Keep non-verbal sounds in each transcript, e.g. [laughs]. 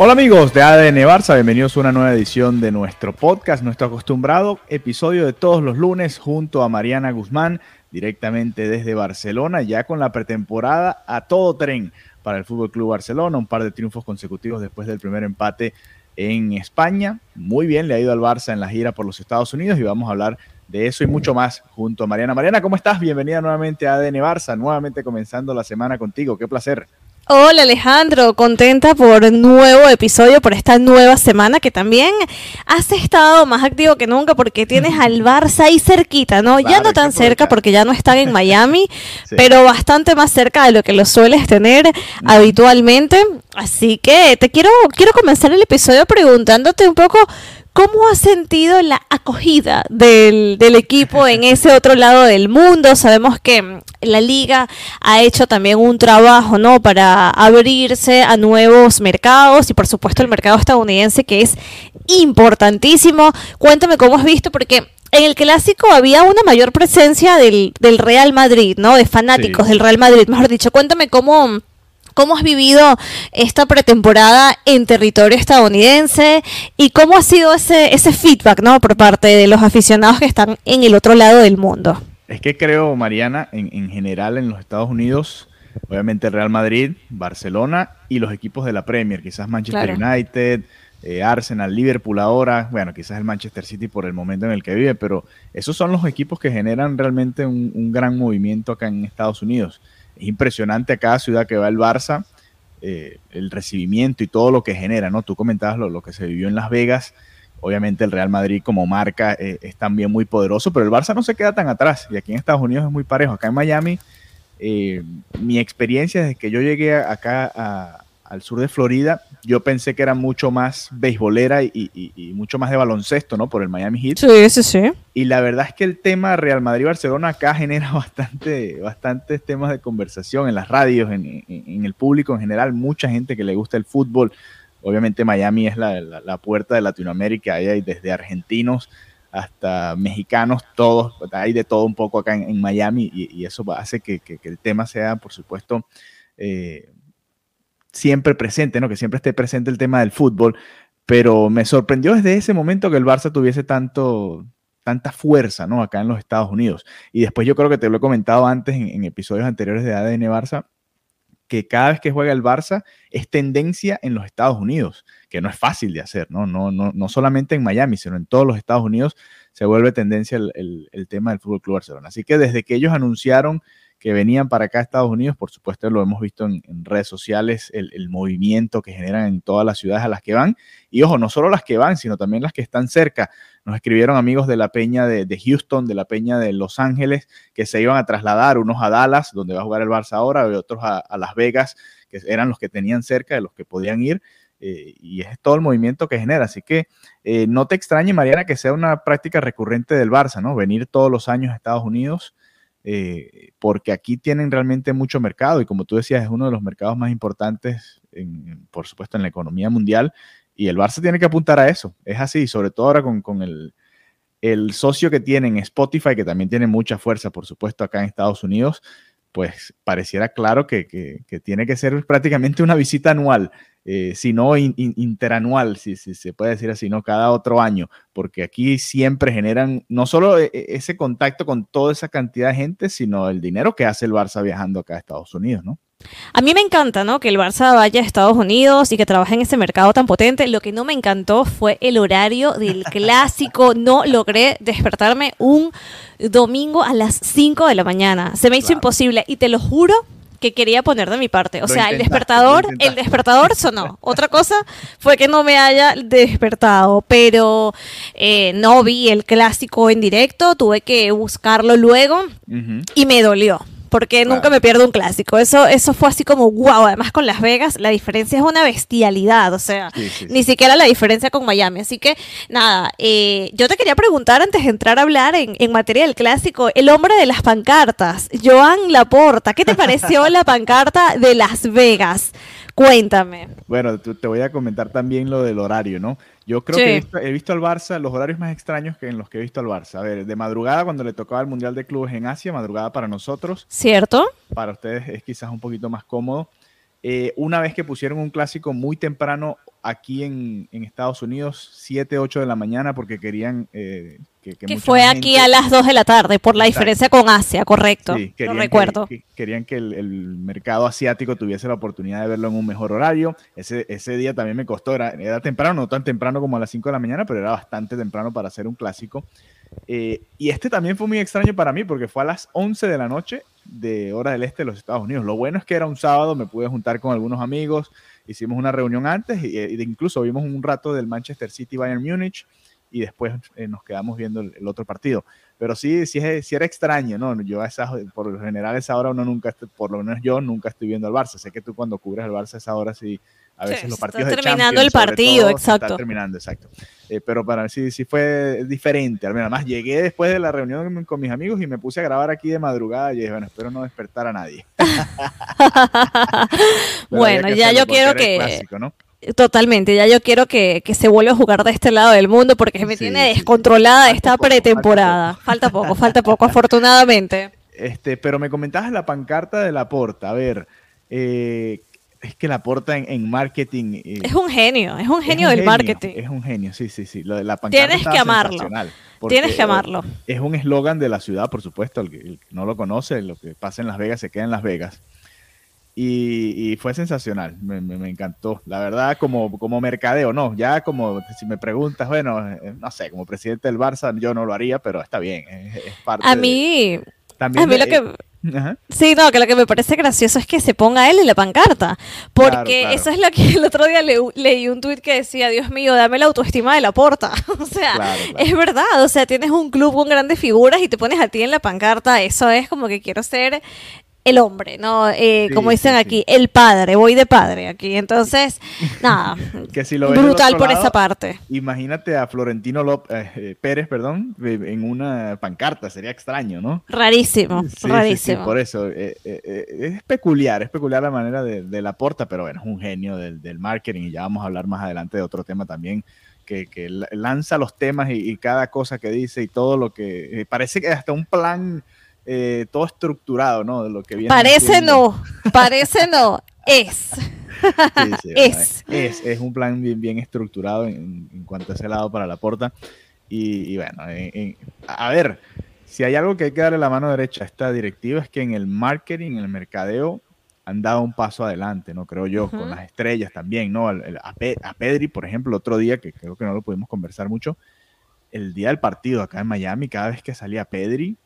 Hola amigos de ADN Barça, bienvenidos a una nueva edición de nuestro podcast, nuestro acostumbrado episodio de todos los lunes junto a Mariana Guzmán, directamente desde Barcelona, ya con la pretemporada a todo tren para el Fútbol Club Barcelona, un par de triunfos consecutivos después del primer empate en España. Muy bien le ha ido al Barça en la gira por los Estados Unidos y vamos a hablar de eso y mucho más junto a Mariana. Mariana, ¿cómo estás? Bienvenida nuevamente a ADN Barça, nuevamente comenzando la semana contigo. Qué placer. Hola Alejandro, contenta por un nuevo episodio, por esta nueva semana que también has estado más activo que nunca porque tienes al Barça ahí cerquita, ¿no? ya no tan cerca porque ya no están en Miami, [laughs] Sí. pero bastante más cerca de lo que lo sueles tener habitualmente. Así que te quiero, quiero comenzar el episodio preguntándote un poco ¿Cómo has sentido la acogida del, del equipo en ese otro lado del mundo? Sabemos que mm, la liga ha hecho también un trabajo, ¿no? Para abrirse a nuevos mercados y por supuesto el mercado estadounidense que es importantísimo. Cuéntame cómo has visto porque en el clásico había una mayor presencia del, del Real Madrid, ¿no? De fanáticos Sí. del Real Madrid, mejor dicho. Cuéntame cómo... ¿Cómo has vivido esta pretemporada en territorio estadounidense y cómo ha sido ese, ese feedback ¿no? por parte de los aficionados que están en el otro lado del mundo? Es que creo, Mariana, en, en general en los Estados Unidos, obviamente Real Madrid, Barcelona y los equipos de la Premier, quizás Manchester Claro. United, eh, Arsenal, Liverpool ahora, bueno, quizás el Manchester City por el momento en el que vive, pero esos son los equipos que generan realmente un, un gran movimiento acá en Estados Unidos. Es impresionante a cada ciudad que va el Barça, eh, el recibimiento y todo lo que genera, ¿no? Tú comentabas lo, lo que se vivió en Las Vegas, Obviamente el Real Madrid como marca eh, es también muy poderoso, pero el Barça no se queda tan atrás. Y aquí en Estados Unidos es muy parejo. Acá en Miami, eh, mi experiencia desde que yo llegué acá a- al sur de Florida, yo pensé que era mucho más beisbolera y, y- y mucho más de baloncesto, ¿no? Por el Miami Heat. Sí, sí, sí. Y la verdad es que el tema Real Madrid-Barcelona acá genera [laughs] bastante, bastantes temas de conversación en las radios, en, en- en el público en general, mucha gente que le gusta el fútbol. Obviamente Miami es la, la- la puerta de Latinoamérica, ahí hay desde argentinos hasta mexicanos, todos, hay de todo un poco acá en, en Miami y, y eso hace que, que- que el tema sea, por supuesto, eh, siempre presente, ¿no? Que siempre esté presente el tema del fútbol, pero me sorprendió desde ese momento que el Barça tuviese tanto, tanta fuerza, ¿no? Acá en los Estados Unidos. Y después yo creo que te lo he comentado antes en, episodios anteriores de ADN Barça, que cada vez que juega el Barça es tendencia en los Estados Unidos, que no es fácil de hacer, ¿no? No, no, no solamente en Miami, sino en todos los Estados Unidos se vuelve tendencia el, el- el tema del Fútbol Club Barcelona. Así que desde que ellos anunciaron que venían para acá a Estados Unidos, por supuesto lo hemos visto en, redes sociales, el, movimiento que generan en todas las ciudades a las que van. Y ojo, no solo las que van, sino también las que están cerca. Nos escribieron amigos de la peña de, de Houston, de la peña de Los Ángeles, que se iban a trasladar, unos a Dallas, donde va a jugar el Barça ahora, y otros a, a Las Vegas, que eran los que tenían cerca, de los que podían ir. eh, y es todo el movimiento que genera. Así que eh, no te extrañe, Mariana, que sea una práctica recurrente del Barça, ¿no? Venir todos los años a Estados Unidos, eh, porque aquí tienen realmente mucho mercado y como tú decías, es uno de los mercados más importantes, en- por supuesto, en la economía mundial. Y el Barça tiene que apuntar a eso. Es así, sobre todo ahora con, el, socio que tienen, Spotify, que también tiene mucha fuerza, por supuesto, acá en Estados Unidos, pues pareciera claro que tiene que ser prácticamente una visita anual, eh, si no in- in- interanual, si, si se puede decir así, ¿no? Cada otro año, porque aquí siempre generan no solo e- e- ese contacto con toda esa cantidad de gente, sino el dinero que hace el Barça viajando acá a Estados Unidos, ¿no? A mí me encanta, ¿no? Que el Barça vaya a Estados Unidos y que trabaje en ese mercado tan potente. Lo que no me encantó fue el horario del [laughs] clásico. No logré despertarme un domingo a las 5 de la mañana. Se me hizo Claro. imposible y te lo juro que quería poner de mi parte. O Lo sea, el despertador, el despertador sonó. Otra cosa fue que no me haya despertado, pero eh, no vi el clásico en directo, tuve que buscarlo luego y me dolió. Porque Claro. nunca me pierdo un clásico. Eso, eso fue así como wow. Además, con Las Vegas, la diferencia es una bestialidad. O sea, Sí, sí, ni siquiera la diferencia con Miami. Así que, nada, eh, yo te quería preguntar antes de entrar a hablar en, en materia del clásico, el hombre de las pancartas, Joan Laporta, ¿qué te pareció [laughs] la pancarta de Las Vegas? Cuéntame. Bueno, te voy a comentar también lo del horario, ¿no? Yo creo que he visto, he visto al Barça los horarios más extraños que en los que he visto al Barça. A ver, de madrugada cuando le tocaba el Mundial de Clubes en Asia, madrugada para nosotros, ¿Cierto? para ustedes es quizás un poquito más cómodo. Eh, una vez que pusieron un clásico muy temprano aquí en, en Estados Unidos, 7, 8 de la mañana, porque querían eh, que, que Que mucha fue más aquí gente- a las 2 de la tarde, por la Exacto. diferencia con Asia, correcto. Sí, Lo querían que- recuerdo. que- querían que el, el mercado asiático tuviese la oportunidad de verlo en un mejor horario. Ese, ese día también me costó, era, era temprano, no tan temprano como a las 5 de la mañana, pero era bastante temprano para hacer un clásico. Eh, y este también fue muy extraño para mí porque fue a las 11 de la noche de hora del este de los Estados Unidos. Lo bueno es que era un sábado, me pude juntar con algunos amigos, hicimos una reunión antes y, y incluso vimos un rato del Manchester City Bayern Múnich y después eh, nos quedamos viendo el, otro partido. Pero sí, sí, sí era extraño, ¿no? Yo a esa, por lo general a esa hora uno nunca, por lo menos yo nunca estoy viendo al Barça. Sé que tú cuando cubres al Barça a esa hora sí, a veces los partidos de terminando Champions, el partido, todo, se está exacto. terminando, exacto. Eh, pero para mí sí, sí fue diferente. Al menos, además llegué después de la reunión con- mis amigos y me puse a grabar aquí de madrugada y dije, bueno, espero no despertar a nadie. [laughs] Bueno, ya yo quiero que- clásico, ¿no? Totalmente, ya yo quiero que, que se vuelva a jugar de este lado del mundo porque me Sí, tiene sí. descontrolada esta poco, pretemporada. Falta poco, falta poco, afortunadamente. [laughs] Este, pero me comentabas la pancarta de la porta. A ver, eh, es que la porta en, en marketing. eh, Es un genio, es un es genio un del marketing. Es un genio, sí, sí, sí. Lo de la pancarta Tienes que amarlo. Tienes que amarlo. Es un eslogan de la ciudad, por supuesto. El que, el que no lo conoce, lo que pasa en Las Vegas se queda en Las Vegas. Y, y fue sensacional, me, me- me encantó. La verdad, como, como mercadeo, no, ya como si me preguntas, bueno, eh, no sé, como presidente del Barça, yo no lo haría, pero está bien, es, es parte A de- mí, también a mí de- lo que... Ajá. Sí, no, que lo que me parece gracioso es que se ponga él en la pancarta. Porque Claro, claro. eso es lo que el otro día le- leí un tuit que decía, Dios mío, dame la autoestima de la porta. [laughs] o sea, Claro, es verdad. O sea, tienes un club con grandes figuras y te pones a ti en la pancarta. Eso es como que quiero ser el hombre, ¿no? Eh, Sí, como dicen sí, aquí, sí. el padre, voy de padre aquí. Entonces, [laughs] nada, Que si lo brutal por lado, esa parte. Imagínate a Florentino Lop- eh, eh, Pérez, perdón, eh, en una pancarta, sería extraño, ¿no? Rarísimo, rarísimo. por eso. eh, es peculiar, es peculiar la manera de, de la porta, pero bueno, es un genio del, del marketing y ya vamos a hablar más adelante de otro tema también, que, que la- lanza los temas y, y cada cosa que dice y todo lo que... eh, parece que hasta un plan eh, todo estructurado, ¿no? De lo que viene Parece haciendo. no, [laughs] parece no, es. Sí, sí, [laughs] Es. es. Es un plan bien, bien estructurado en, en cuanto a ese lado para la porta. Y, y bueno, en- en- a ver, si hay algo que hay que darle la mano derecha a esta directiva es que en el marketing, en el mercadeo, han dado un paso adelante, ¿no? Creo yo, Ujú. con las estrellas también, ¿no? Al- el- a, Pe- a Pedri, por ejemplo, otro día, que creo que no lo pudimos conversar mucho, el día del partido acá en Miami, cada vez que salía Pedri,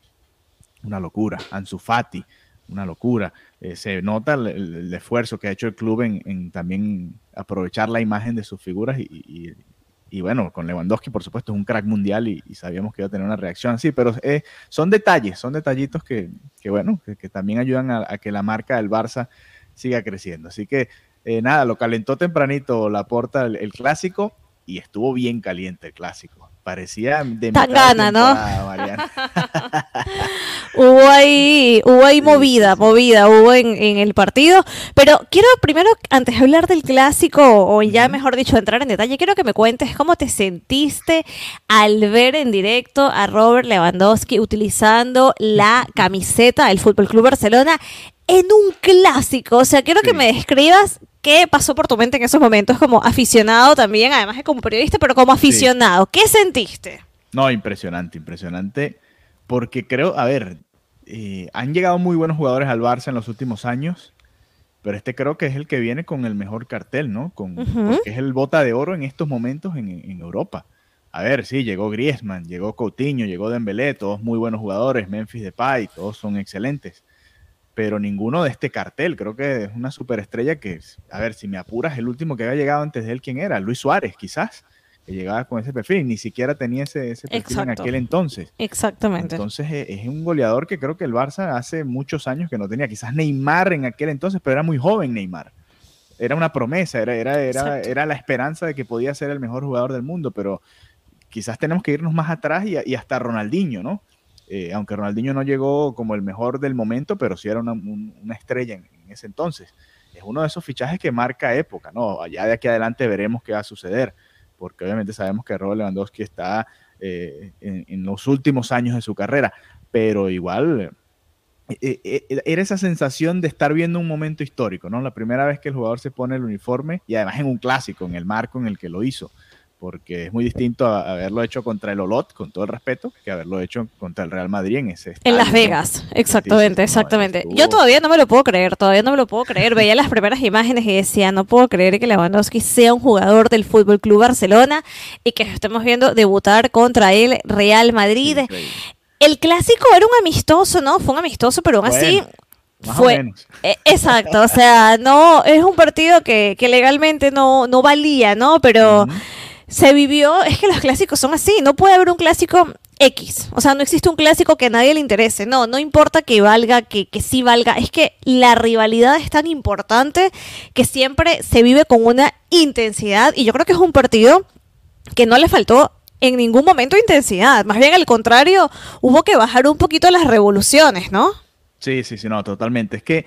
una locura. Ansu Fati, una locura. Eh, se nota el, esfuerzo que ha hecho el club en, también aprovechar la imagen de sus figuras y, bueno, con Lewandowski por supuesto es un crack mundial y, sabíamos que iba a tener una reacción así, pero eh, son detalles, son detallitos que, que bueno, que, también ayudan a, que la marca del Barça siga creciendo. Así que eh, nada, lo calentó tempranito la porta el clásico y estuvo bien caliente el clásico. Parecía de mitad de Tangana, ¿no? [laughs] Hubo ahí, hubo ahí movida, movida, hubo en, en el partido. Pero quiero primero, antes de hablar del clásico, o ya mejor dicho, entrar en detalle, quiero que me cuentes cómo te sentiste al ver en directo a Robert Lewandowski utilizando la camiseta del Fútbol Club Barcelona en un clásico. O sea, quiero que me describas qué pasó por tu mente en esos momentos como aficionado también, además de como periodista, pero como aficionado. ¿Qué sentiste? No, impresionante, impresionante. Porque creo, a ver, eh, han llegado muy buenos jugadores al Barça en los últimos años, pero este creo que es el que viene con el mejor cartel, ¿no? Con, Ujú. Porque es el bota de oro en estos momentos en, en Europa. A ver, sí, llegó Griezmann, llegó Coutinho, llegó Dembélé, todos muy buenos jugadores, Memphis Depay, todos son excelentes. Pero ninguno de este cartel. Creo que es una superestrella que, a ver, si me apuras, el último que había llegado antes de él, ¿quién era? Luis Suárez, quizás, que llegaba con ese perfil, ni siquiera tenía ese, ese perfil en aquel entonces. Exactamente. Entonces es, es, un goleador que creo que el Barça hace muchos años que no tenía. Quizás Neymar en aquel entonces, pero era muy joven Neymar. Era una promesa, era, era, era, era la esperanza de que podía ser el mejor jugador del mundo, pero quizás tenemos que irnos más atrás y, y hasta Ronaldinho, ¿no? Eh, aunque Ronaldinho no llegó como el mejor del momento, pero sí era una, estrella en, ese entonces. Es uno de esos fichajes que marca época, ¿no? Allá de aquí adelante veremos qué va a suceder, porque obviamente sabemos que Robert Lewandowski está eh, en, en, los últimos años de su carrera, pero igual eh, eh, era esa sensación de estar viendo un momento histórico, ¿no? La primera vez que el jugador se pone el uniforme y además en un clásico, en el marco en el que lo hizo porque es muy distinto a haberlo hecho contra el Olot, con todo el respeto, que haberlo hecho contra el Real Madrid en ese estadio, En Las Vegas, ¿no? exactamente, exactamente. Yo todavía no me lo puedo creer, todavía no me lo puedo creer. [laughs] Veía las primeras imágenes y decía, no puedo creer que Lewandowski sea un jugador del Fútbol Club Barcelona y que estemos viendo debutar contra el Real Madrid. El clásico era un amistoso, ¿no? Fue un amistoso, pero aún bueno. así más fue o menos. Eh, exacto, o sea, no es un partido que, que legalmente no, no valía, ¿no? Pero uh -huh se vivió, es que los clásicos son así, no puede haber un clásico X, o sea, no existe un clásico que a nadie le interese, no, no importa que valga, que, que sí valga, es que la rivalidad es tan importante que siempre se vive con una intensidad y yo creo que es un partido que no le faltó en ningún momento intensidad, más bien al contrario, hubo que bajar un poquito las revoluciones, ¿no? Sí, sí, sí, no, totalmente, es que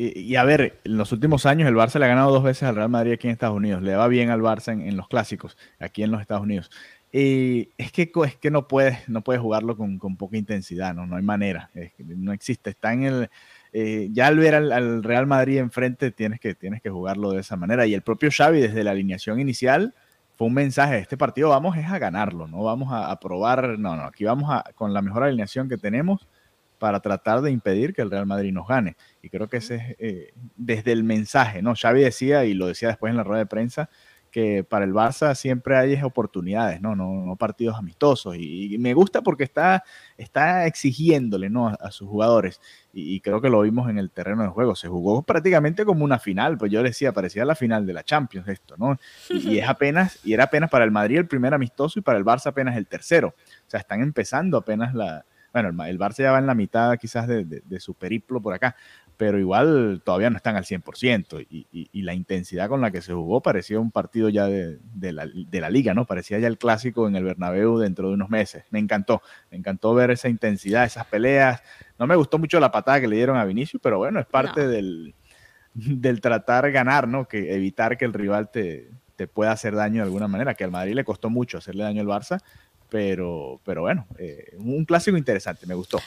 y, y, a ver, en los últimos años el Barça le ha ganado dos veces al Real Madrid aquí en Estados Unidos. Le va bien al Barça en, los clásicos, aquí en los Estados Unidos. Y es que, no puedes no puede jugarlo con, con, poca intensidad, ¿no? No hay manera. No existe. Está en el. Eh, ya al ver al, al, Real Madrid enfrente, tienes que, tienes que jugarlo de esa manera. Y el propio Xavi, desde la alineación inicial, fue un mensaje: este partido vamos es a ganarlo, no vamos a, a probar. No, no, aquí vamos con la mejor alineación que tenemos para tratar de impedir que el Real Madrid nos gane. Y creo que ese es eh, desde el mensaje, ¿no? Xavi decía, y lo decía después en la rueda de prensa, que para el Barça siempre hay oportunidades, ¿no? No, no partidos amistosos. Y, y, me gusta porque está, está exigiéndole, ¿no? A, a sus jugadores. Y, y, creo que lo vimos en el terreno de juego. Se jugó prácticamente como una final. Pues yo decía, parecía la final de la Champions esto, ¿no? Y, y es [laughs] apenas, y era apenas para el Madrid el primer amistoso y para el Barça apenas el tercero. O sea, están empezando apenas la, bueno, el Barça ya va en la mitad quizás de, de, de, su periplo por acá, pero igual todavía no están al 100% y, y, y, la intensidad con la que se jugó parecía un partido ya de, de, la, de la liga, ¿no? Parecía ya el clásico en el Bernabéu dentro de unos meses. Me encantó, me encantó ver esa intensidad, esas peleas. No me gustó mucho la patada que le dieron a Vinicius, pero bueno, es parte no. del, del tratar ganar, ¿no? Que evitar que el rival te, te pueda hacer daño de alguna manera, que al Madrid le costó mucho hacerle daño al Barça, pero, pero bueno, eh, un clásico interesante, me gustó.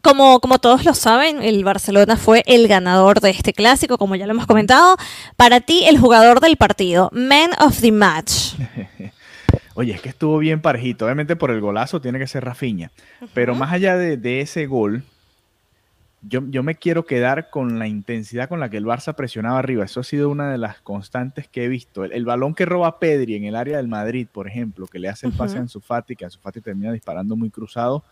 Como, como todos lo saben, el Barcelona fue el ganador de este clásico, como ya lo hemos comentado. Para ti, el jugador del partido, Man of the Match. [laughs] Oye, es que estuvo bien parejito. Obviamente por el golazo tiene que ser Rafinha. Uh -huh. Pero más allá de, de ese gol, yo, yo, me quiero quedar con la intensidad con la que el Barça presionaba arriba. Eso ha sido una de las constantes que he visto. El, el balón que roba Pedri en el área del Madrid, por ejemplo, que le hace el pase uh -huh. a Ansu Fati, que Ansu Fati termina disparando muy cruzado.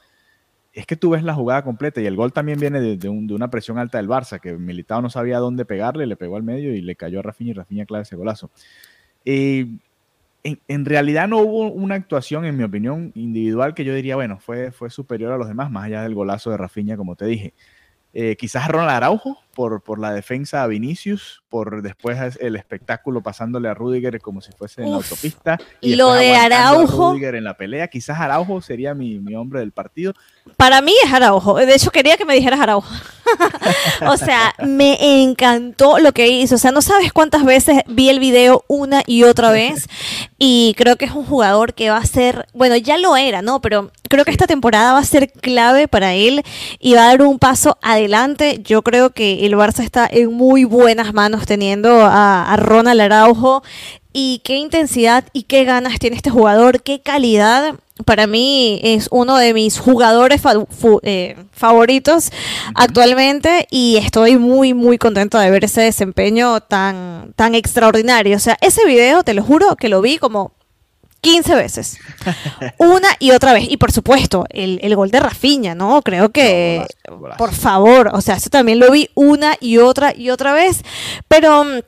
Es que tú ves la jugada completa y el gol también viene de, de, un, de una presión alta del Barça, que Militao no sabía dónde pegarle, le pegó al medio y le cayó a Rafinha y Rafinha clave ese golazo. Eh, en, en, realidad no hubo una actuación, en mi opinión, individual que yo diría, bueno, fue, fue superior a los demás, más allá del golazo de Rafinha, como te dije. Eh, quizás Ronald Araujo por, por, la defensa a Vinicius, por después el espectáculo pasándole a Rudiger como si fuese en Uf, la autopista. Y lo de Araujo. Rudiger en la pelea. Quizás Araujo sería mi, mi, hombre del partido. Para mí es Araujo. De hecho, quería que me dijeras Araujo. [laughs] o sea, me encantó lo que hizo. O sea, no sabes cuántas veces vi el video una y otra vez. Y creo que es un jugador que va a ser, bueno, ya lo era, ¿no? Pero creo que esta temporada va a ser clave para él y va a dar un paso adelante. Yo creo que el Barça está en muy buenas manos teniendo a, a Ronald Araujo y qué intensidad y qué ganas tiene este jugador, qué calidad. Para mí es uno de mis jugadores fa eh, favoritos uh -huh. actualmente y estoy muy, muy contento de ver ese desempeño tan, tan extraordinario. O sea, ese video, te lo juro, que lo vi como 15 veces. [laughs] Una y otra vez. Y por supuesto, el, el gol de Rafiña, ¿no? Creo que, No, por favor, o sea, eso también lo vi una y otra y otra vez. Pero mm,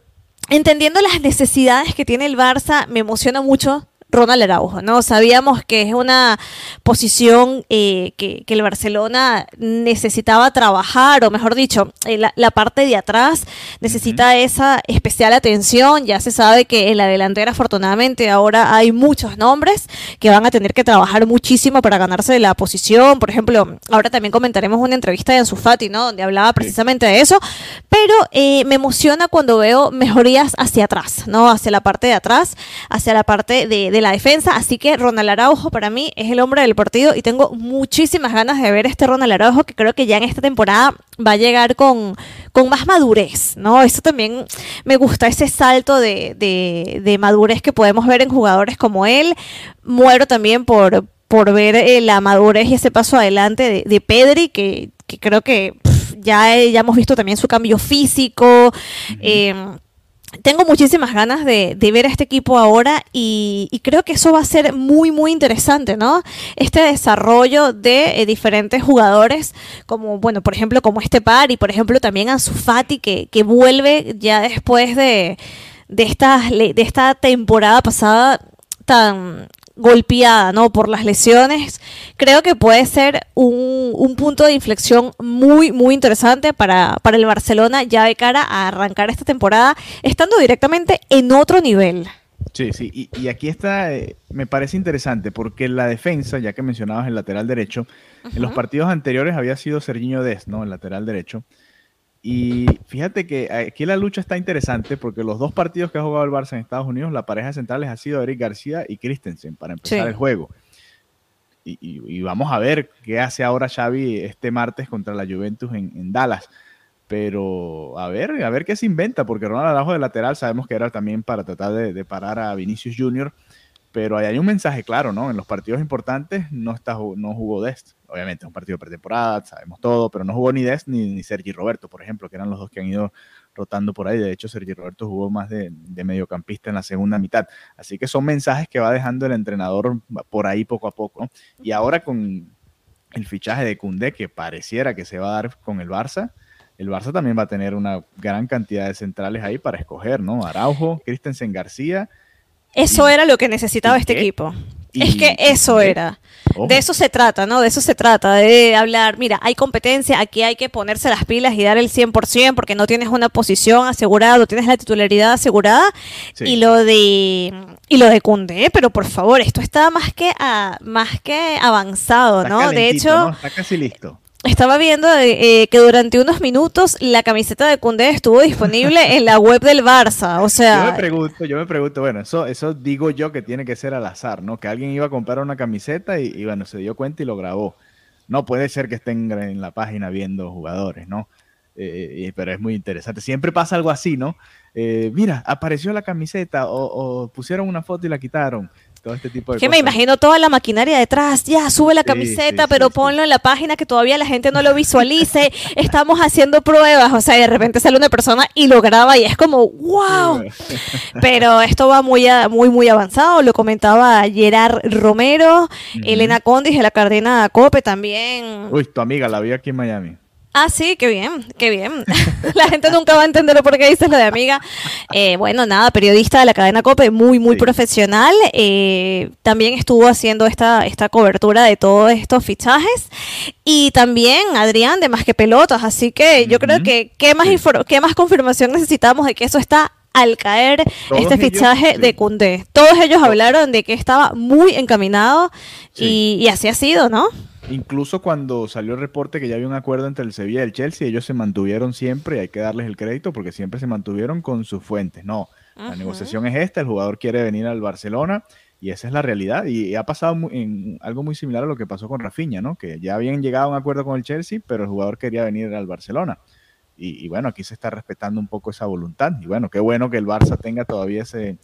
entendiendo las necesidades que tiene el Barça, me emociona mucho. Ronald Araujo, ¿no? Sabíamos que es una posición eh, que, que el Barcelona necesitaba trabajar, o mejor dicho, eh, la, la parte de atrás necesita esa especial atención. Ya se sabe que en la delantera, afortunadamente, ahora hay muchos nombres que van a tener que trabajar muchísimo para ganarse la posición. Por ejemplo, ahora también comentaremos una entrevista de Ansu Fati, ¿no? Donde hablaba precisamente de eso. Pero eh, me emociona cuando veo mejorías hacia atrás, ¿no? Hacia la parte de atrás, hacia la parte de, de la defensa. Así que Ronald Araujo para mí es el hombre del partido y tengo muchísimas ganas de ver este Ronald Araujo que creo que ya en esta temporada va a llegar con, con más madurez, ¿no? Eso también me gusta, ese salto de, de- de madurez que podemos ver en jugadores como él. Muero también por, por ver eh, la madurez y ese paso adelante de, de Pedri, que, que creo que ya, ya hemos visto también su cambio físico. eh, tengo muchísimas ganas de, ver a este equipo ahora y, creo que eso va a ser muy, muy interesante, ¿no? Este desarrollo de eh, diferentes jugadores, como, bueno, por ejemplo, como este par y, por ejemplo, también a Fati, que, vuelve ya después de, de, esta, de esta temporada pasada tan golpeada, ¿no? Por las lesiones, creo que puede ser un, un punto de inflexión muy, muy interesante para, para el Barcelona ya de cara a arrancar esta temporada, estando directamente en otro nivel. Sí, sí, y, y aquí está, eh, me parece interesante porque la defensa, ya que mencionabas el lateral derecho, en los partidos anteriores había sido Serginho Dest, ¿no? El lateral derecho. Y fíjate que aquí la lucha está interesante porque los dos partidos que ha jugado el Barça en Estados Unidos, la pareja centrales ha sido Eric García y Christensen para empezar Sí. el juego. Y, y- y vamos a ver qué hace ahora Xavi este martes contra la Juventus en, en Dallas. Pero a ver, a ver qué se inventa, porque Ronald Araujo de lateral sabemos que era también para tratar de, de parar a Vinicius Junior, pero ahí hay un mensaje claro, ¿no? En los partidos importantes no, está, no jugó Dest. Obviamente es un partido pretemporada, sabemos todo, pero no jugó ni Dest ni, ni Sergi Roberto, por ejemplo, que eran los dos que han ido rotando por ahí. De hecho, Sergi Roberto jugó más de, de mediocampista en la segunda mitad. Así que son mensajes que va dejando el entrenador por ahí poco a poco. ¿no? Y ahora con el fichaje de Cundé, que pareciera que se va a dar con el Barça, el Barça también va a tener una gran cantidad de centrales ahí para escoger, ¿no? Araujo, Christensen García. Eso ¿Y- era lo que necesitaba este qué? equipo. y- Es que eso era. Ojo. De eso se trata, ¿no? De eso se trata, de hablar, mira, hay competencia, aquí hay que ponerse las pilas y dar el 100% porque no tienes una posición asegurada, no tienes la titularidad asegurada. Sí. Y lo de y lo de Cundé, pero por favor, esto está más que a- más que avanzado, Está ¿no? De hecho, ¿no? Está casi listo. Estaba viendo eh, que durante unos minutos la camiseta de Cundé estuvo disponible en la web del Barça, o Yo sea, me pregunto, yo me pregunto, bueno, eso, eso digo yo que tiene que ser al azar, ¿no? Que alguien iba a comprar una camiseta y, y, bueno, se dio cuenta y lo grabó. No puede ser que estén en la página viendo jugadores, ¿no? Eh, eh, pero es muy interesante. Siempre pasa algo así, ¿no? Eh, mira, apareció la camiseta o, o pusieron una foto y la quitaron. Todo este tipo de que me imagino toda la maquinaria detrás, ya sube la Sí, camiseta, sí, pero sí, ponlo en la página que todavía la gente no lo visualice, [laughs] estamos haciendo pruebas, o sea, de repente sale una persona y lo graba y es como, wow, pero esto va muy, a- muy, muy avanzado, lo comentaba Gerard Romero, Elena Condis de la Cardena Cope también. Uy, tu amiga la vi aquí en Miami. Ah, sí, qué bien, qué bien. [laughs] La gente nunca va a entender por qué dices lo de amiga. Eh, bueno, nada, periodista de la cadena COPE, muy, muy Sí. profesional. Eh, también estuvo haciendo esta, esta cobertura de todos estos fichajes. Y también Adrián de Más que Pelotas. Así que yo creo que qué más, Sí. qué más confirmación necesitamos de que eso está al caer Todos este ellos, fichaje sí. de Cundé. Todos ellos hablaron de que estaba muy encaminado Sí. y, y así ha sido, ¿no? Incluso cuando salió el reporte que ya había un acuerdo entre el Sevilla y el Chelsea, ellos se mantuvieron siempre, y hay que darles el crédito porque siempre se mantuvieron con sus fuentes. No, la negociación es esta, el jugador quiere venir al Barcelona y esa es la realidad. Y, ha pasado en algo muy similar a lo que pasó con Rafinha, ¿no? Que ya habían llegado a un acuerdo con el Chelsea, pero el jugador quería venir al Barcelona. Y, y bueno, aquí se está respetando un poco esa voluntad. Y bueno, qué bueno que el Barça tenga todavía ese,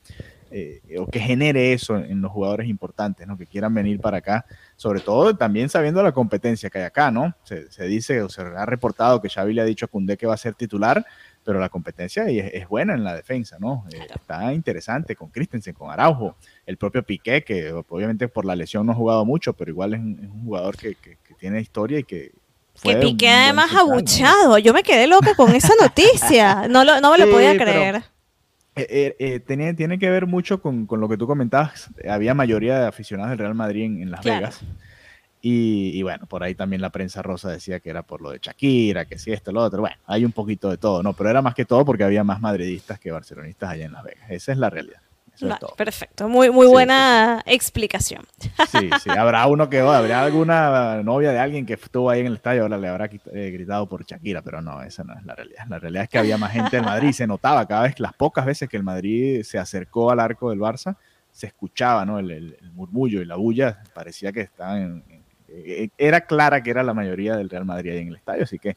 eh, o que genere eso en los jugadores importantes, ¿no? Que quieran venir para acá, sobre todo también sabiendo la competencia que hay acá, ¿no? Se, dice o se ha reportado que Xavi le ha dicho a Cundé que va a ser titular, pero la competencia es, es buena en la defensa, ¿no? Eh, está interesante con Christensen, con Araujo, el propio Piqué, que obviamente por la lesión no ha jugado mucho, pero igual es un, jugador que, tiene historia y que que Piqué además abuchado. Yo me quedé loca con esa noticia. No, lo, no me lo podía creer. Eh, eh, eh, tenía, tiene que ver mucho con, lo que tú comentabas. Había mayoría de aficionados del Real Madrid en, Las Vegas. Y, bueno, por ahí también la prensa rosa decía que era por lo de Shakira, que si esto, lo otro. Bueno, hay un poquito de todo, ¿no? Pero era más que todo porque había más madridistas que barcelonistas allá en Las Vegas. Esa es la realidad perfecto, muy, muy buena explicación. Sí, [laughs] sí, habrá uno que, habrá alguna novia de alguien que estuvo ahí en el estadio, ahora le habrá eh, gritado por Shakira, pero no, esa no es la realidad. La realidad es que había más gente en Madrid, se notaba cada vez, las pocas veces que el Madrid se acercó al arco del Barça, se escuchaba ¿no? el, murmullo y la bulla, parecía que estaban, eh, era clara que era la mayoría del Real Madrid ahí en el estadio, así que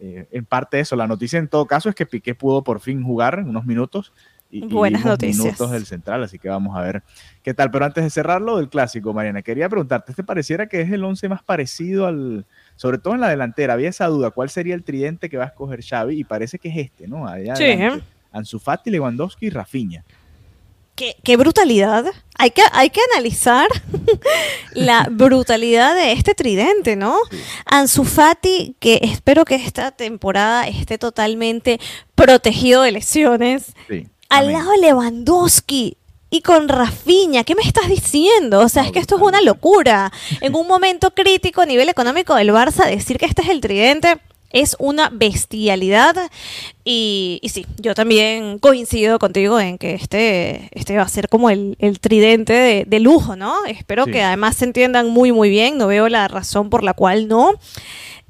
eh, en parte eso, la noticia en todo caso es que Piqué pudo por fin jugar unos minutos, y, Buenas noticias. minutos del central, así que vamos a ver qué tal. Pero antes de cerrarlo del clásico, Mariana, quería preguntarte, ¿te pareciera que es el 11 más parecido al, sobre todo en la delantera, había esa duda, ¿cuál sería el tridente que va a escoger Xavi? Y parece que es este, ¿no? Allá sí. Ansu Fati, Lewandowski y Rafinha. Qué, qué, brutalidad. Hay que, hay que analizar [laughs] la brutalidad de este tridente, ¿no? Ansu Fati, que espero que esta temporada esté totalmente protegido de lesiones. Sí al lado de Lewandowski y con Rafinha. ¿Qué me estás diciendo? O sea, es que esto es una locura. [laughs] En un momento crítico a nivel económico del Barça, decir que este es el tridente es una bestialidad. Y, sí, yo también coincido contigo en que este, este va a ser como el, tridente de, lujo, ¿no? Espero que además se entiendan muy, muy bien. No veo la razón por la cual no.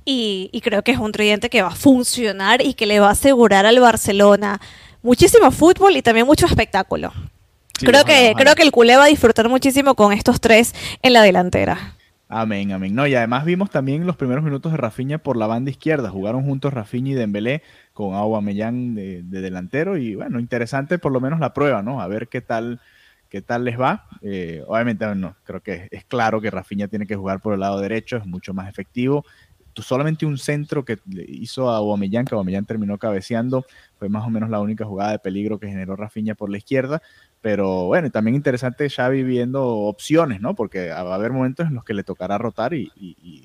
Y, y creo que es un tridente que va a funcionar y que le va a asegurar al Barcelona muchísimo fútbol y también mucho espectáculo. creo, que, creo que el culé va a disfrutar muchísimo con estos tres en la delantera. Amén, amén. No, y además vimos también los primeros minutos de Rafinha por la banda izquierda. Jugaron juntos Rafinha y Dembélé con Aubameyang de, de delantero y bueno, interesante por lo menos la prueba, ¿no? A ver qué tal qué tal les va. Eh, obviamente, no, creo que es claro que Rafinha tiene que jugar por el lado derecho, es mucho más efectivo solamente un centro que hizo a Aubameyang, que Aubameyang terminó cabeceando, fue más o menos la única jugada de peligro que generó Rafinha por la izquierda, pero bueno, también interesante Xavi viendo opciones, ¿no? Porque va a haber momentos en los que le tocará rotar y,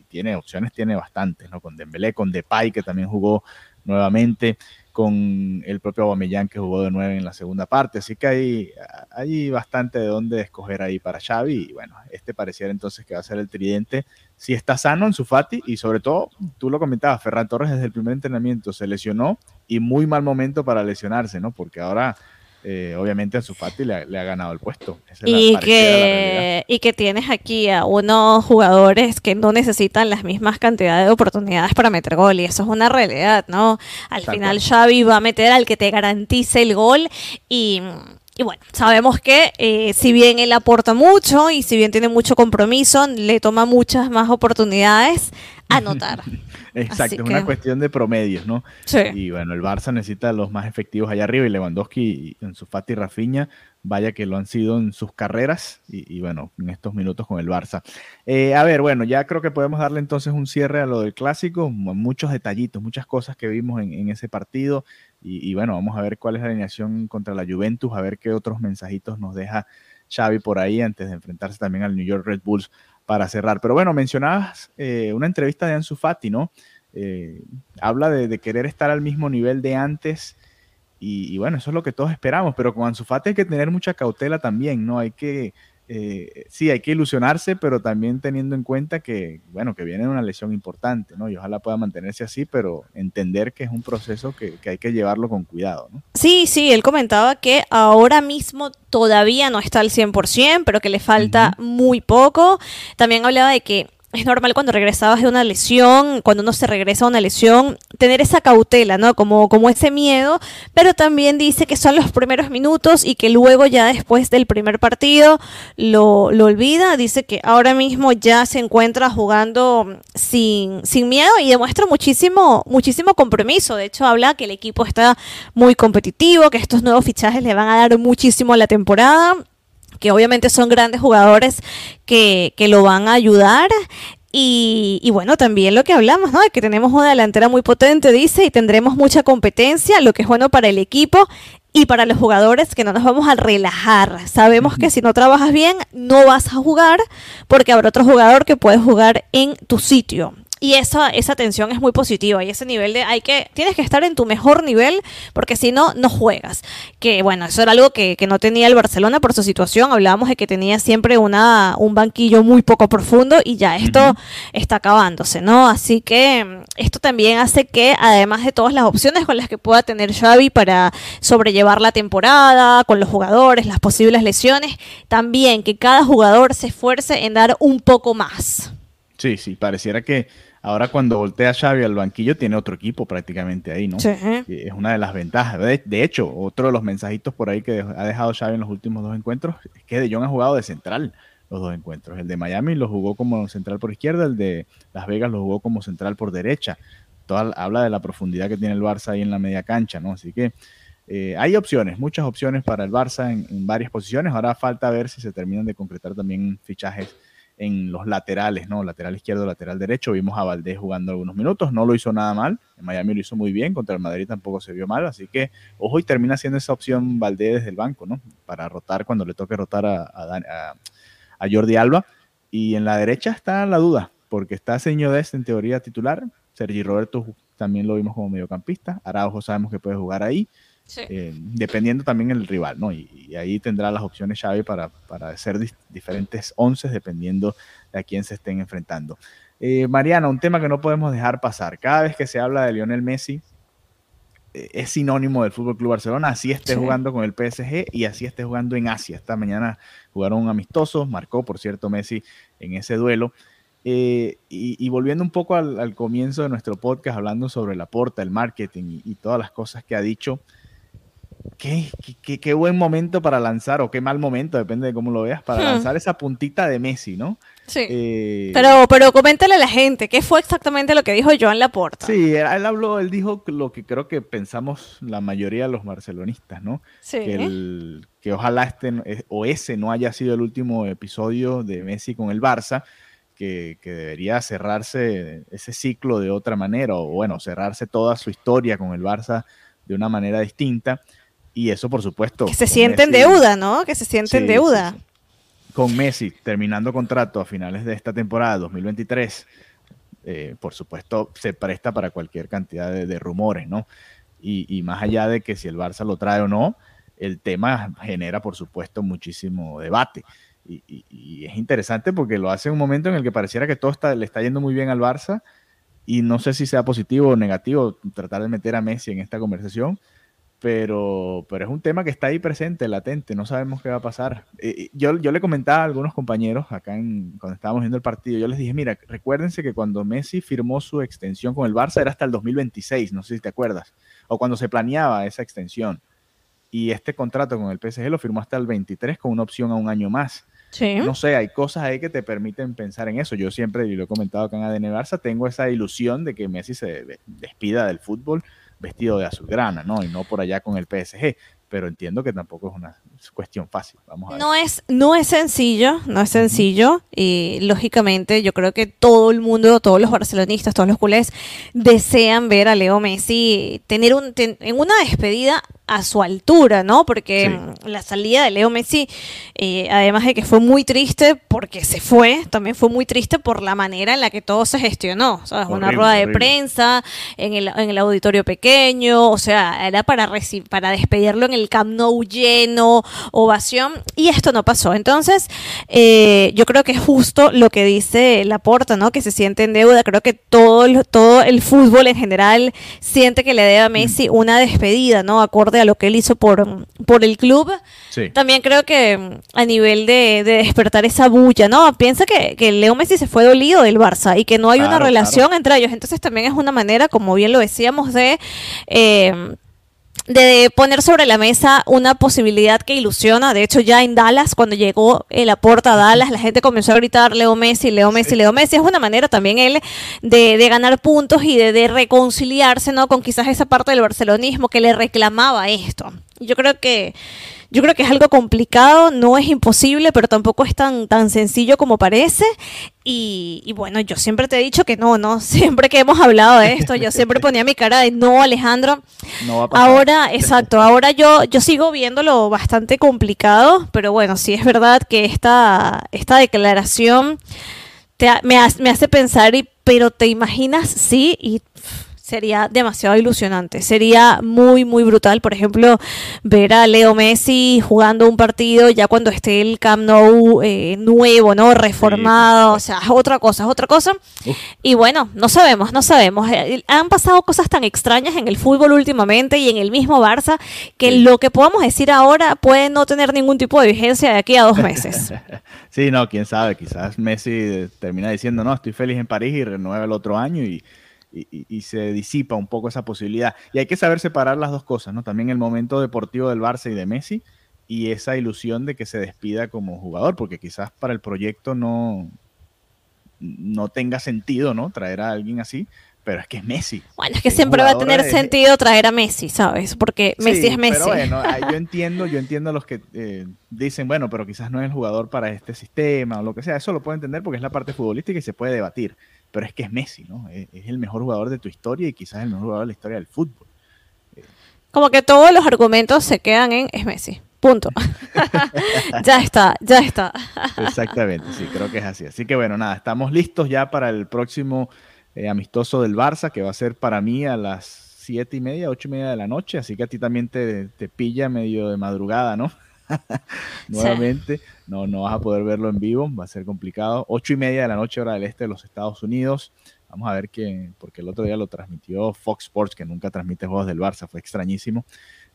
tiene opciones, tiene bastantes, ¿no? Con Dembélé, con Depay, que también jugó nuevamente, con el propio Aubameyang, que jugó de nueve en la segunda parte, así que hay, hay bastante de dónde escoger ahí para Xavi, y bueno, este pareciera entonces que va a ser el tridente si está sano en su Fati. Y sobre todo, tú lo comentabas, Ferran Torres desde el primer entrenamiento se lesionó y muy mal momento para lesionarse, ¿no? Porque ahora eh, obviamente a su Fati le, ha ganado el puesto. y, que, y que tienes aquí a unos jugadores que no necesitan las mismas cantidades de oportunidades para meter gol y eso es una realidad, ¿no? Al final Xavi va a meter al que te garantice el gol y y bueno, sabemos que eh, si bien él aporta mucho y si bien tiene mucho compromiso, le toma muchas más oportunidades [laughs] anotar. Exacto, es una cuestión de promedios, ¿no? Sí. Y bueno, el Barça necesita los más efectivos allá arriba y Lewandowski en su Fati y Rafinha, vaya que lo han sido en sus carreras y, bueno, en estos minutos con el Barça. Eh, a ver, bueno, ya creo que podemos darle entonces un cierre a lo del clásico, muchos detallitos, muchas cosas que vimos en, en ese partido. Y, bueno, vamos a ver cuál es la alineación contra la Juventus, a ver qué otros mensajitos nos deja Xavi por ahí antes de enfrentarse también al New York Red Bulls para cerrar. Pero bueno, mencionabas eh, una entrevista de Ansu Fati, ¿no? Eh, habla de, querer estar al mismo nivel de antes y, y, bueno, eso es lo que todos esperamos, pero con Ansu Fati hay que tener mucha cautela también, ¿no? Hay que eh, sí, hay que ilusionarse, pero también teniendo en cuenta que, bueno, que viene una lesión importante, ¿no? Y ojalá pueda mantenerse así, pero entender que es un proceso que, hay que llevarlo con cuidado, ¿no? Sí, sí, él comentaba que ahora mismo todavía no está al 100%, pero que le falta muy poco. También hablaba de que es normal cuando regresabas de una lesión, cuando uno se regresa a una lesión, tener esa cautela, ¿no? Como, como ese miedo, pero también dice que son los primeros minutos y que luego ya después del primer partido lo, lo olvida, dice que ahora mismo ya se encuentra jugando sin, sin miedo y demuestra muchísimo, muchísimo compromiso, de hecho habla que el equipo está muy competitivo, que estos nuevos fichajes le van a dar muchísimo a la temporada que obviamente son grandes jugadores que, que lo van a ayudar. Y, y, bueno, también lo que hablamos, ¿no? De que tenemos una delantera muy potente, dice, y tendremos mucha competencia, lo que es bueno para el equipo y para los jugadores que no nos vamos a relajar. Sabemos que si no trabajas bien, no vas a jugar porque habrá otro jugador que puede jugar en tu sitio. Y esa, esa tensión es muy positiva y ese nivel de hay que, tienes que estar en tu mejor nivel porque si no, no juegas. Que bueno, eso era algo que, que no tenía el Barcelona por su situación. Hablábamos de que tenía siempre una, un banquillo muy poco profundo y ya esto uh -huh. está acabándose, ¿no? Así que esto también hace que, además de todas las opciones con las que pueda tener Xavi para sobrellevar la temporada, con los jugadores, las posibles lesiones, también que cada jugador se esfuerce en dar un poco más. Sí, sí, pareciera que Ahora cuando voltea Xavi al banquillo tiene otro equipo prácticamente ahí, ¿no? Sí. Es una de las ventajas. De, de, hecho, otro de los mensajitos por ahí que ha dejado Xavi en los últimos dos encuentros es que De Jong ha jugado de central los dos encuentros. El de Miami lo jugó como central por izquierda, el de Las Vegas lo jugó como central por derecha. Toda, habla de la profundidad que tiene el Barça ahí en la media cancha, ¿no? Así que eh, hay opciones, muchas opciones para el Barça en, en varias posiciones. Ahora falta ver si se terminan de concretar también fichajes en los laterales, ¿no? Lateral izquierdo, lateral derecho. Vimos a Valdés jugando algunos minutos, no lo hizo nada mal. En Miami lo hizo muy bien, contra el Madrid tampoco se vio mal. Así que, ojo, y termina siendo esa opción Valdés desde el banco, ¿no? Para rotar cuando le toque rotar a, Jordi Alba. Y en la derecha está la duda, porque está Señor Dest en teoría titular. Sergi Roberto también lo vimos como mediocampista. Araujo sabemos que puede jugar ahí. Sí. Eh, dependiendo también el rival, ¿no? Y, y, ahí tendrá las opciones Xavi para, para hacer di diferentes once dependiendo de a quién se estén enfrentando. Eh, Mariana, un tema que no podemos dejar pasar. Cada vez que se habla de Lionel Messi, eh, es sinónimo del Fútbol Club Barcelona. Así esté sí. jugando con el PSG y así esté jugando en Asia. Esta mañana jugaron un amistoso, marcó, por cierto, Messi en ese duelo. Eh, y, y, volviendo un poco al, al, comienzo de nuestro podcast, hablando sobre la porta, el marketing y, y todas las cosas que ha dicho, Qué, qué, qué, buen momento para lanzar, o qué mal momento, depende de cómo lo veas, para hmm. lanzar esa puntita de Messi, ¿no? Sí. Eh, pero, pero coméntale a la gente, ¿qué fue exactamente lo que dijo Joan Laporta? Sí, él habló, él dijo lo que creo que pensamos la mayoría de los barcelonistas, ¿no? Sí. Que, el, que ojalá este, o ese no haya sido el último episodio de Messi con el Barça, que, que, debería cerrarse ese ciclo de otra manera, o bueno, cerrarse toda su historia con el Barça de una manera distinta. Y eso, por supuesto. Que se siente en deuda, ¿no? Que se siente en deuda. Sí, sí. Con Messi terminando contrato a finales de esta temporada 2023, eh, por supuesto, se presta para cualquier cantidad de, de rumores, ¿no? Y, y, más allá de que si el Barça lo trae o no, el tema genera, por supuesto, muchísimo debate. Y, y, y es interesante porque lo hace en un momento en el que pareciera que todo está, le está yendo muy bien al Barça. Y no sé si sea positivo o negativo tratar de meter a Messi en esta conversación pero, pero es un tema que está ahí presente, latente, no sabemos qué va a pasar. Eh, yo, yo le comentaba a algunos compañeros acá en, cuando estábamos viendo el partido, yo les dije, mira, recuérdense que cuando Messi firmó su extensión con el Barça era hasta el 2026, no sé si te acuerdas, o cuando se planeaba esa extensión. Y este contrato con el PSG lo firmó hasta el 23 con una opción a un año más. Sí. No sé, hay cosas ahí que te permiten pensar en eso. Yo siempre, y lo he comentado acá en ADN Barça, tengo esa ilusión de que Messi se despida del fútbol vestido de azulgrana, ¿no? Y no por allá con el PSG. Pero entiendo que tampoco es una cuestión fácil. Vamos a ver. No es, no es sencillo, no es sencillo. Y lógicamente yo creo que todo el mundo, todos los barcelonistas, todos los culés, desean ver a Leo Messi tener un, ten, en una despedida a su altura, ¿no? Porque sí. la salida de Leo Messi, eh, además de que fue muy triste porque se fue, también fue muy triste por la manera en la que todo se gestionó. ¿sabes? Horrible, Una rueda de horrible. prensa en el, en el, auditorio pequeño, o sea, era para, para despedirlo en el Camp Nou lleno, ovación, y esto no pasó. Entonces, eh, yo creo que es justo lo que dice Laporta, ¿no? Que se siente en deuda. Creo que todo, todo el fútbol en general siente que le debe a Messi una despedida, ¿no? Acorde acorde a lo que él hizo por, por el club. También creo que a nivel de, despertar esa bulla, ¿no? Piensa que, que, Leo Messi se fue dolido del Barça y que no hay una relación entre ellos. Entonces también es una manera, como bien lo decíamos, de... Eh, de poner sobre la mesa una posibilidad que ilusiona. De hecho, ya en Dallas, cuando llegó el aporte a Dallas, la gente comenzó a gritar Leo Messi, Leo Messi, Leo Messi. Es una manera también él de, de ganar puntos y de, de, reconciliarse ¿no? con quizás esa parte del barcelonismo que le reclamaba esto. Yo creo que yo creo que es algo complicado, no es imposible, pero tampoco es tan, tan sencillo como parece. Y, bueno, yo siempre te he dicho que no, ¿no? [laughs] Siempre que hemos hablado de esto, yo siempre ponía mi cara de no, Alejandro. No va a pasar. Ahora, exacto, ahora yo, yo sigo viéndolo bastante complicado, pero bueno, sí es verdad que esta, esta declaración me, me hace pensar, y, pero te imaginas, sí, y sería demasiado ilusionante. Sería muy, muy brutal, por ejemplo, ver a Leo Messi jugando un partido ya cuando esté el Camp Nou eh, nuevo, ¿no? Reformado, o sea, otra cosa, es otra cosa. Y bueno, no sabemos, no sabemos. Eh, han pasado cosas tan extrañas en el fútbol últimamente y en el mismo Barça que lo que podamos decir ahora puede no tener ningún tipo de vigencia de aquí a dos meses. [laughs] sí, no, quién sabe, quizás Messi termina diciendo, no, estoy feliz en París y renueva el otro año y y, se disipa un poco esa posibilidad. Y hay que saber separar las dos cosas, ¿no? También el momento deportivo del Barça y de Messi y esa ilusión de que se despida como jugador, porque quizás para el proyecto no, no tenga sentido, ¿no? Traer a alguien así, pero es que es Messi. Bueno, es que siempre va a tener sentido traer a Messi, ¿sabes? Porque Messi es Messi. Pero bueno, [laughs] yo entiendo, yo entiendo a los que eh, dicen, bueno, pero quizás no es el jugador para este sistema o lo que sea. Eso lo puedo entender porque es la parte futbolística y se puede debatir pero es que es Messi, ¿no? Es, el mejor jugador de tu historia y quizás el mejor jugador de la historia del fútbol. Como que todos los argumentos se quedan en es Messi. Punto. [laughs] [laughs] ya está, ya está. Exactamente, sí, creo que es así. Así que bueno, nada, estamos listos ya para el próximo eh, amistoso del Barça, que va a ser para mí a las siete y media, ocho y media de la noche, así que a ti también te, te pilla medio de madrugada, ¿no? [laughs] Nuevamente, no, no vas a poder verlo en vivo, va a ser complicado. Ocho y media de la noche, hora del este de los Estados Unidos. Vamos a ver qué, porque el otro día lo transmitió Fox Sports, que nunca transmite juegos del Barça, fue extrañísimo.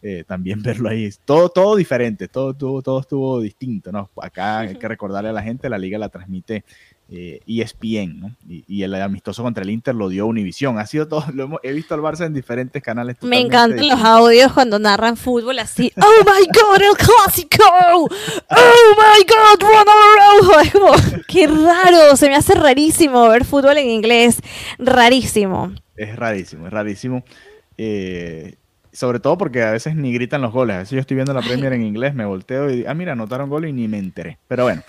Eh, también [laughs] verlo ahí, todo, todo diferente, todo, todo, todo estuvo distinto, ¿no? Acá hay que [laughs] recordarle a la gente, la liga la transmite eh, ESPN, ¿no? Y, el amistoso contra el Inter lo dio Univision. Ha sido todo, lo hemos, he visto al Barça en diferentes canales. Me encantan los audios cuando narran fútbol así. [laughs] ¡Oh my god, el clásico! ¡Oh my god, Ronald Es como, qué raro, se me hace rarísimo ver fútbol en inglés. Rarísimo. Es rarísimo, es rarísimo. Eh, sobre todo porque a veces ni gritan los goles. A veces yo estoy viendo la Premier en inglés, me volteo y digo, ah, mira, anotaron gol y ni me enteré. Pero bueno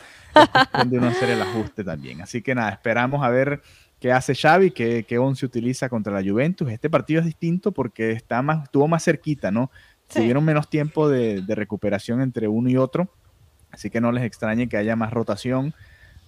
de uno hacer el ajuste también. Así que nada, esperamos a ver qué hace Xavi, qué, qué once utiliza contra la Juventus. Este partido es distinto porque está más, estuvo más cerquita, ¿no? Tuvieron menos tiempo de, recuperación entre uno y otro, así que no les extrañe que haya más rotación,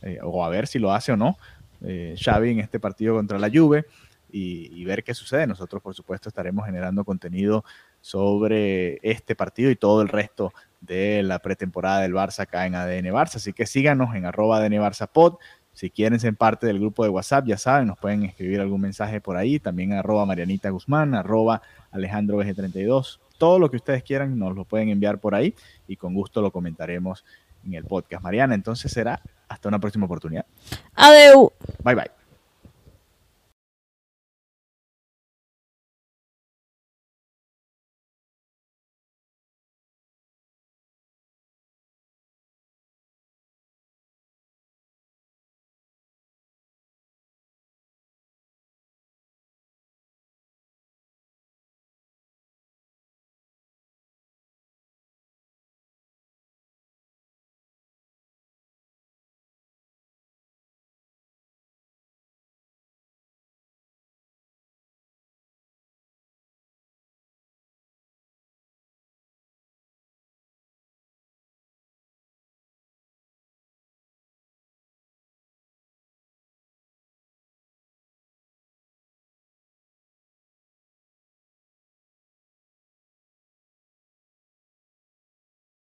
eh, o a ver si lo hace o no, eh, Xavi en este partido contra la Juve. Y, y, ver qué sucede. Nosotros, por supuesto, estaremos generando contenido sobre este partido y todo el resto de la pretemporada del Barça acá en ADN Barça. Así que síganos en arroba ADN Barça Pod. Si quieren ser parte del grupo de WhatsApp, ya saben, nos pueden escribir algún mensaje por ahí. También arroba Marianita Guzmán, arroba Alejandro VG32. Todo lo que ustedes quieran nos lo pueden enviar por ahí y con gusto lo comentaremos en el podcast. Mariana, entonces será hasta una próxima oportunidad. Adeu. Bye bye.